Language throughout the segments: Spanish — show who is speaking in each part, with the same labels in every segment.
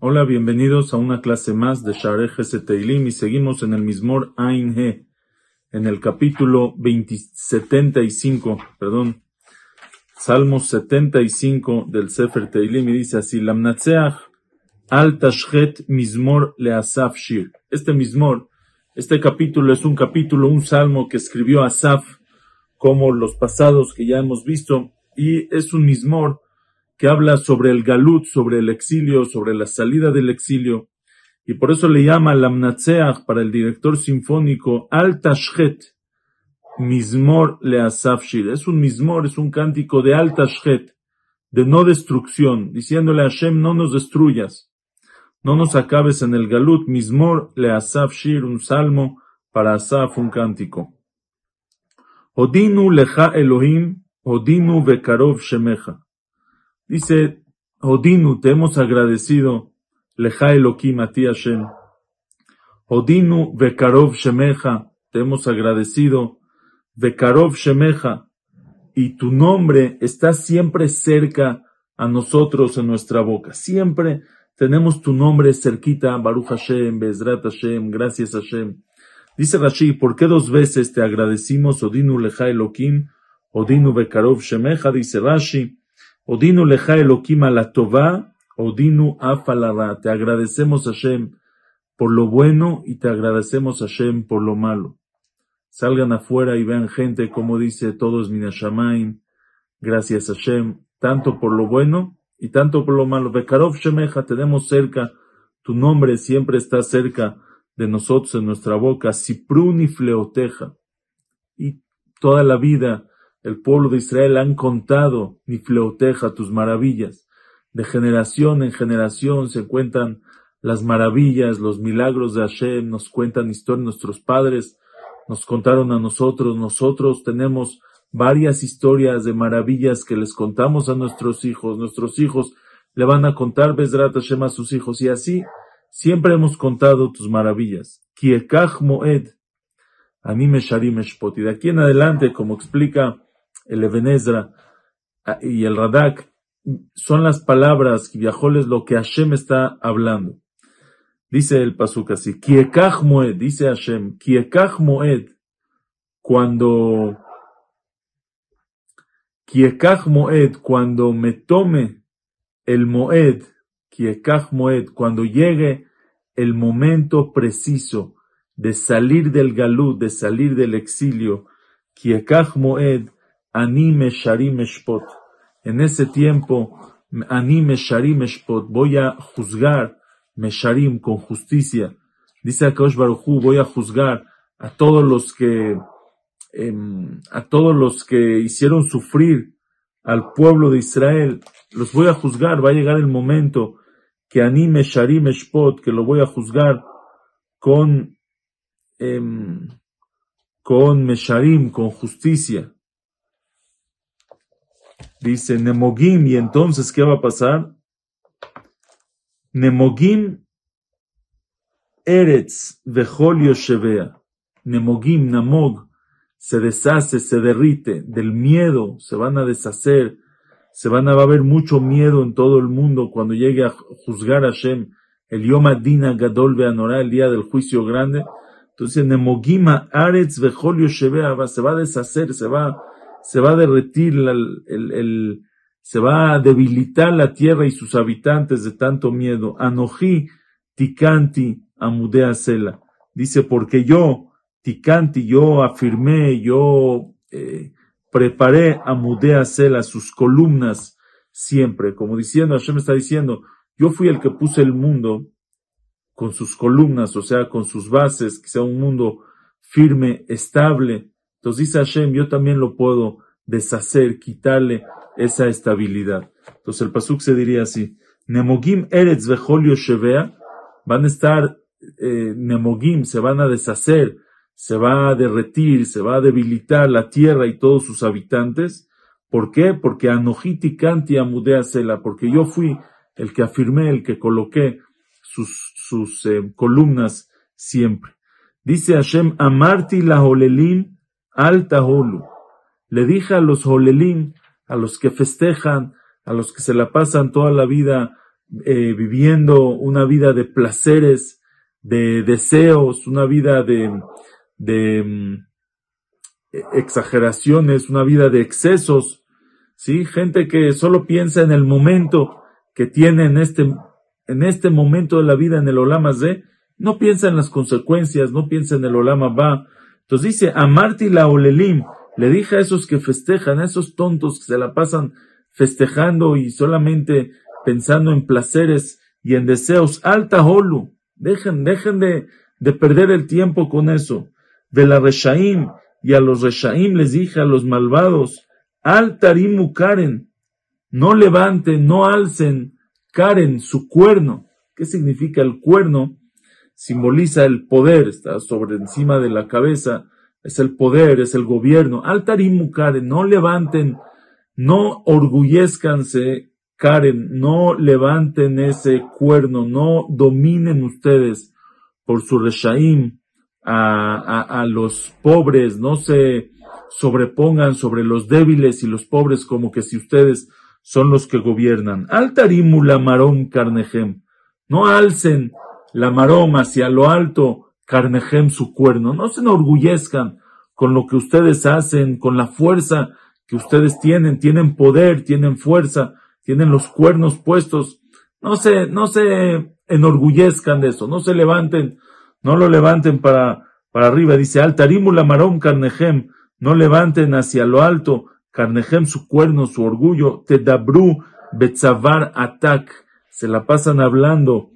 Speaker 1: Hola, bienvenidos a una clase más de Shareh Teilim y seguimos en el Mismor Ain He, en el capítulo 75, perdón, Salmos 75 del Sefer Teilim y dice así, Lamnatseach al Tashchet Mismor Leasaf Shir. Este Mismor, este capítulo es un capítulo, un salmo que escribió Asaf, como los pasados que ya hemos visto, y es un Mismor que habla sobre el galut, sobre el exilio, sobre la salida del exilio, y por eso le llama Lamnatseach para el director sinfónico Al Tashchet, Mismor Leasaf Shir. Es un Mismor, es un cántico de Al Tashchet, de no destrucción, diciéndole a Hashem, no nos destruyas, no nos acabes en el galut, Mismor Leasaf Shir, un salmo, para Asaf un cántico. Odinu lecha Elohim, Odinu vekarov shemecha. Dice, Odinu, te hemos agradecido, Leja Elohim a ti Hashem. Odinu Vekarov Shemeja, te hemos agradecido, Vekarov Shemeja, y tu nombre está siempre cerca a nosotros en nuestra boca. Siempre tenemos tu nombre cerquita, Baruch Hashem, Bezrat Hashem, gracias Hashem. Dice Rashi, ¿por qué dos veces te agradecimos, Odinu Leja Elohim, Odinu Vekarov Shemeja? Dice Rashi, Odinu leja Elohim la tova, Odinu afalara. Te agradecemos Hashem por lo bueno y te agradecemos Hashem por lo malo. Salgan afuera y vean gente como dice todos Minashamaim. Gracias Hashem, tanto por lo bueno y tanto por lo malo. Bekarov Shemeja, tenemos cerca, tu nombre siempre está cerca de nosotros en nuestra boca. Sipruni fleoteja. Y toda la vida el pueblo de Israel han contado, ni fleoteja, tus maravillas. De generación en generación se cuentan las maravillas, los milagros de Hashem, nos cuentan historias, nuestros padres nos contaron a nosotros, nosotros tenemos varias historias de maravillas que les contamos a nuestros hijos, nuestros hijos le van a contar Bezrat Hashem a sus hijos, y así siempre hemos contado tus maravillas. Kiekach Moed, Anime Sharim Y de aquí en adelante, como explica el Ebenezra ah, y el Radak, son las palabras, es lo que Hashem está hablando. Dice el Pasuk así, Kiekach Moed, dice Hashem, Kiekach Moed, cuando, Moed, cuando me tome el Moed, cuando llegue el momento preciso de salir del galú, de salir del exilio, Moed, Anime Sharim. En ese tiempo, Anime Sharim voy a juzgar Mesharim con justicia. Dice Akash Baruchu, voy a juzgar a todos los que, em, a todos los que hicieron sufrir al pueblo de Israel. Los voy a juzgar, va a llegar el momento que anime Sharim Eshpot, que lo voy a juzgar con, em, con Mesharim, con justicia. Dice Nemogim, y entonces, ¿qué va a pasar? Nemogim Eretz Vejolio Shevea. Nemogim, Namog, se deshace, se derrite del miedo, se van a deshacer, se van a va haber mucho miedo en todo el mundo cuando llegue a juzgar a Hashem, el Yom Adina Gadol Beanorá, el día del juicio grande. Entonces, Nemogima Aretz Vejolio Shevea se va a deshacer, se va se va a derretir, el, el, se va a debilitar la tierra y sus habitantes de tanto miedo. Anoji tikanti amudea sela. Dice, porque yo, tikanti, yo afirmé, yo eh, preparé amudea sela, sus columnas siempre. Como diciendo, Hashem está diciendo, yo fui el que puse el mundo con sus columnas, o sea, con sus bases, que sea un mundo firme, estable, entonces dice Hashem, yo también lo puedo deshacer, quitarle esa estabilidad. Entonces el pasuk se diría así, Nemogim Eretz Vejolio Shevea, van a estar, eh, Nemogim, se van a deshacer, se va a derretir, se va a debilitar la tierra y todos sus habitantes. ¿Por qué? Porque Anojiti Kanti Amudea Sela, porque yo fui el que afirmé, el que coloqué sus, sus eh, columnas siempre. Dice Hashem, Amarti la Holelim Alta Holu. le dije a los Holelim, a los que festejan, a los que se la pasan toda la vida eh, viviendo una vida de placeres, de deseos, una vida de, de mm, exageraciones, una vida de excesos, ¿sí? Gente que solo piensa en el momento que tiene en este, en este momento de la vida en el Olama Z, no piensa en las consecuencias, no piensa en el Olama Va. Entonces dice, a Marti la Olelim, le dije a esos que festejan, a esos tontos que se la pasan festejando y solamente pensando en placeres y en deseos, alta holu, dejen, dejen de, de perder el tiempo con eso. De Reshaim, y a los Reshaim les dije a los malvados, altarimu Karen, no levanten, no alcen Karen, su cuerno. ¿Qué significa el cuerno? Simboliza el poder, está sobre encima de la cabeza, es el poder, es el gobierno. Altarimu Karen, no levanten, no orgullezcanse Karen, no levanten ese cuerno, no dominen ustedes por su reshaim a, los pobres, no se sobrepongan sobre los débiles y los pobres como que si ustedes son los que gobiernan. Altarimu la marom carnejem, no alcen la marom hacia lo alto, carnejem su cuerno, no se enorgullezcan con lo que ustedes hacen, con la fuerza que ustedes tienen, tienen poder, tienen fuerza, tienen los cuernos puestos, no se, no se enorgullezcan de eso, no se levanten, no lo levanten para, para arriba. Dice, Altarimula Marón Carnejem, no levanten hacia lo alto, Carnejem su cuerno, su orgullo, Tedabru Betzavar Atak, se la pasan hablando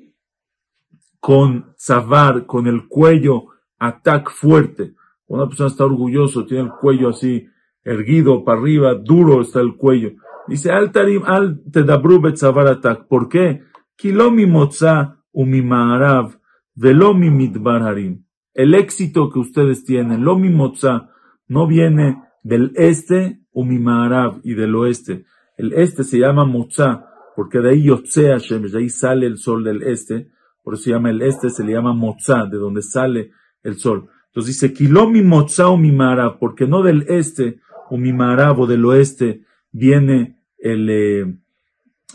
Speaker 1: con Zavar, con el cuello, Atak fuerte. Una persona está orgulloso, tiene el cuello así, erguido para arriba, duro está el cuello. Dice, al tarim, al tedabru betzavaratak. ¿Por qué? Kilomi motza umimaarav, velomi mitbar harim. El éxito que ustedes tienen, lomi motza, no viene del este umimaarav y del oeste. El este se llama motza, porque de ahí yotzea Shemesh, de ahí sale el sol del este. Por eso se llama el este, se le llama motza, de donde sale el sol. Entonces dice, kilomi motza umimaarav, porque no del este umimaarav o del oeste, viene el, eh,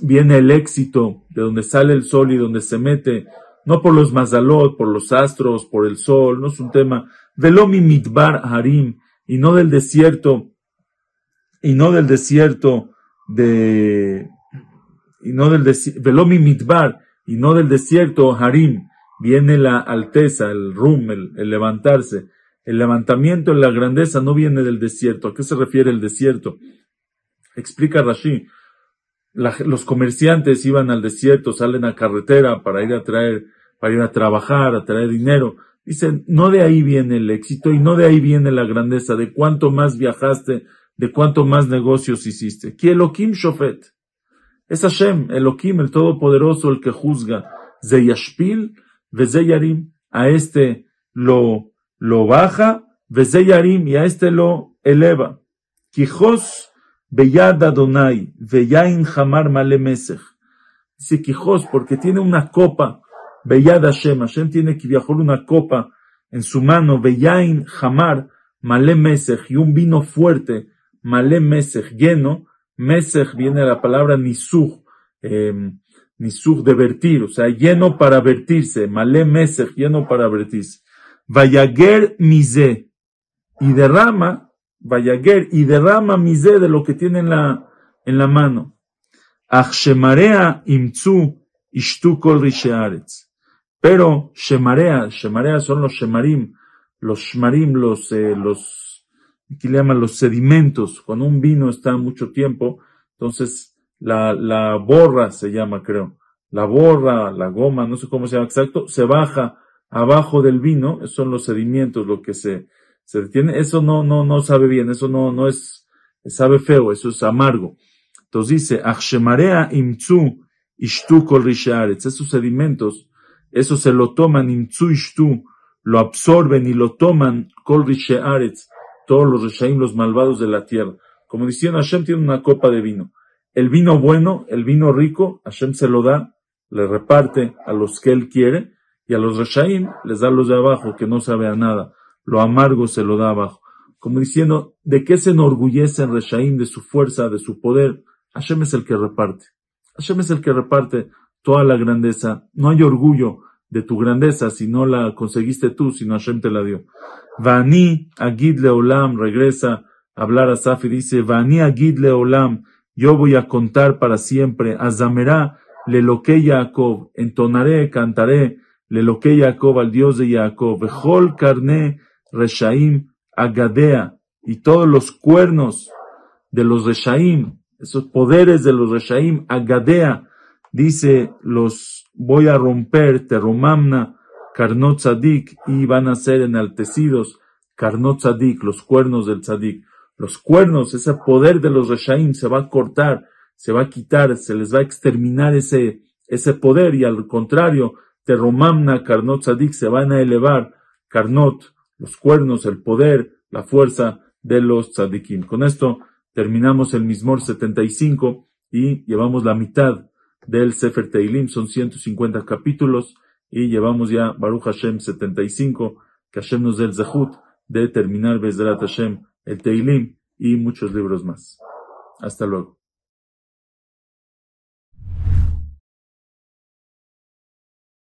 Speaker 1: viene el éxito de donde sale el sol y donde se mete, no por los mazalot, por los astros, por el sol, no es un tema, velomi mitbar harim, y no del desierto, y no del desierto de, y no del desierto, velomi mitbar, y no del desierto harim, viene la alteza, el rum, el, levantarse. El levantamiento en la grandeza no viene del desierto. ¿A qué se refiere el desierto? Explica Rashi, los comerciantes iban al desierto, salen a carretera para ir a traer, para ir a trabajar, a traer dinero. Dicen, no de ahí viene el éxito y no de ahí viene la grandeza, de cuánto más viajaste, de cuánto más negocios hiciste. Que Elohim Shofet. Es Hashem, Elohim, el Todopoderoso, el que juzga. Zeyashpil, Vezeyarim. A este lo, lo baja, Vezeyarim, y a este lo eleva. Quijos Beyad Adonai, Veyain Hamar Male Mesech. Dice Quijos porque tiene una copa, Beyad Hashem, Hashem tiene que viajar una copa en su mano, Veyain Hamar Male Mesech, y un vino fuerte, Male Mesech, lleno, Mesech viene la palabra Nisuch, eh, Nisuch de vertir, o sea, lleno para vertirse, Male Mesech, lleno para vertirse. Vayager Mize, y derrama Vayager y derrama mise de lo que tiene en la, en la mano. Achshemarea imtzu ishtu kol Pero shemarea, shemarea son los shemarim, los shemarim, los, eh, los, ¿qué le llaman? Los sedimentos. Cuando un vino está mucho tiempo, entonces la, la borra se llama, creo. La borra, la goma, no sé cómo se llama exacto, se baja abajo del vino, son los sedimentos, lo que se, se detiene, eso no, no, no sabe bien, eso no, no es, sabe feo, eso es amargo. Entonces dice, Achshemarea imtzu ishtu kol esos sedimentos, eso se lo toman imtzu ishtu, lo absorben y lo toman kol rishearetz, todos los reshaim, los malvados de la tierra. Como diciendo, Hashem tiene una copa de vino. El vino bueno, el vino rico, Hashem se lo da, le reparte a los que él quiere, y a los reshaim les da los de abajo, que no sabe a nada lo amargo se lo da abajo. como diciendo, ¿de qué se enorgullece Reshaim? De su fuerza, de su poder. Hashem es el que reparte. Hashem es el que reparte toda la grandeza. No hay orgullo de tu grandeza si no la conseguiste tú, sino Hashem te la dio. Vani Agid Leolam regresa a hablar a Safi, dice, Vani Agid Leolam, yo voy a contar para siempre, Azamerá le loque Jacob, entonaré, cantaré, le loque Jacob al Dios de Jacob, Bejol carne Reshaim Agadea, y todos los cuernos de los Reshaim, esos poderes de los Reshaim, Agadea, dice, los voy a romper, terromamna, carnot tzadik, y van a ser enaltecidos, carnot tzadik, los cuernos del tzadik. Los cuernos, ese poder de los reshaim se va a cortar, se va a quitar, se les va a exterminar ese, ese poder, y al contrario, terromamna, carnot tzadik, se van a elevar, carnot, los cuernos, el poder, la fuerza de los tzadikim. Con esto terminamos el Mismor 75 y llevamos la mitad del Sefer Teilim, son 150 capítulos y llevamos ya Baruch Hashem 75, que Hashem nos dé Zahut de terminar Bezrat Hashem, el Teilim y muchos libros más. Hasta luego.